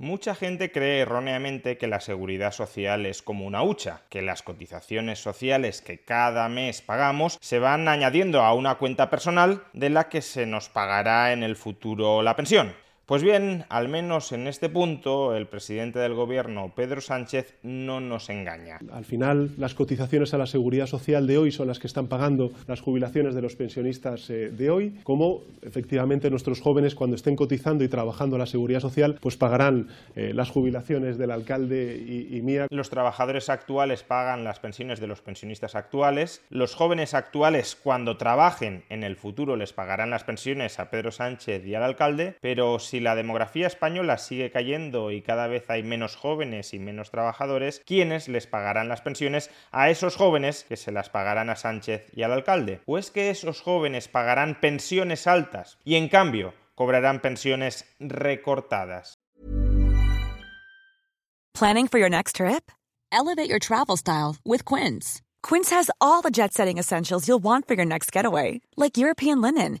Mucha gente cree erróneamente que la seguridad social es como una hucha, que las cotizaciones sociales que cada mes pagamos se van añadiendo a una cuenta personal de la que se nos pagará en el futuro la pensión. Pues bien, al menos en este punto, el presidente del gobierno, Pedro Sánchez, no nos engaña. Al final, las cotizaciones a la seguridad social de hoy son las que están pagando las jubilaciones de los pensionistas eh, de hoy, como efectivamente nuestros jóvenes cuando estén cotizando y trabajando a la seguridad social, pues pagarán eh, las jubilaciones del alcalde y, y mía. Los trabajadores actuales pagan las pensiones de los pensionistas actuales. Los jóvenes actuales, cuando trabajen en el futuro, les pagarán las pensiones a Pedro Sánchez y al alcalde. Pero si la demografía española sigue cayendo y cada vez hay menos jóvenes y menos trabajadores, ¿quiénes les pagarán las pensiones a esos jóvenes que se las pagarán a Sánchez y al alcalde? ¿O es que esos jóvenes pagarán pensiones altas y en cambio cobrarán pensiones recortadas? Planning for your next trip? Elevate your travel style with Quince. Quince has all the jet setting essentials you'll want for your next getaway, like European linen,